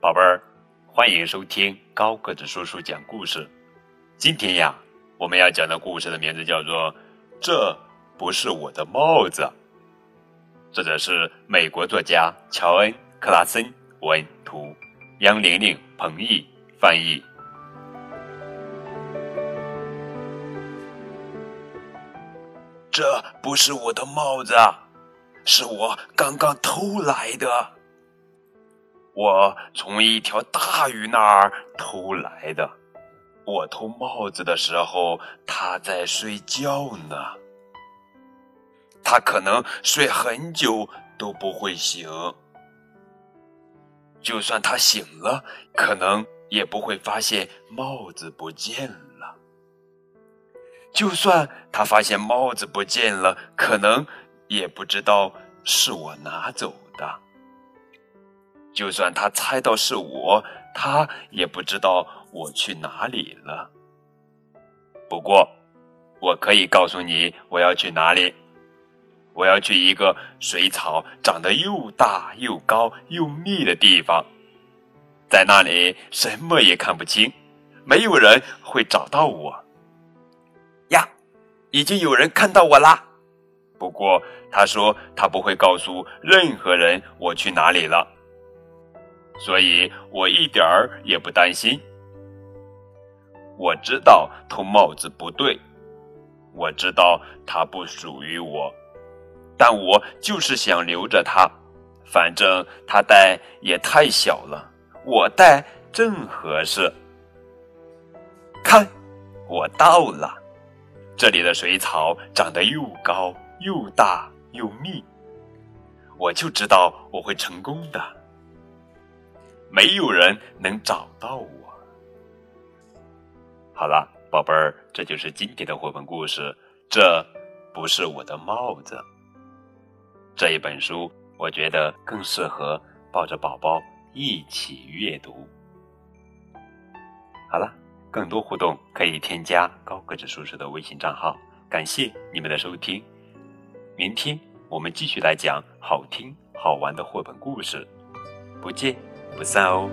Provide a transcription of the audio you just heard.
宝贝儿，欢迎收听高个子叔叔讲故事。今天呀，我们要讲的故事的名字叫做《这不是我的帽子》，作者是美国作家乔恩·克拉森文图，杨玲玲、彭毅翻译。这不是我的帽子，是我刚刚偷来的。我从一条大鱼那儿偷来的。我偷帽子的时候，他在睡觉呢。他可能睡很久都不会醒。就算他醒了，可能也不会发现帽子不见了。就算他发现帽子不见了，可能也不知道是我拿走的。就算他猜到是我，他也不知道我去哪里了。不过，我可以告诉你我要去哪里。我要去一个水草长得又大又高又密的地方，在那里什么也看不清，没有人会找到我。呀，已经有人看到我啦！不过他说他不会告诉任何人我去哪里了。所以我一点儿也不担心。我知道偷帽子不对，我知道它不属于我，但我就是想留着它。反正它戴也太小了，我戴正合适。看，我到了，这里的水草长得又高又大又密，我就知道我会成功的。没有人能找到我。好了，宝贝儿，这就是今天的绘本故事。这不是我的帽子。这一本书，我觉得更适合抱着宝宝一起阅读。好了，更多互动可以添加高个子叔叔的微信账号。感谢你们的收听，明天我们继续来讲好听好玩的绘本故事。不见。不散哦。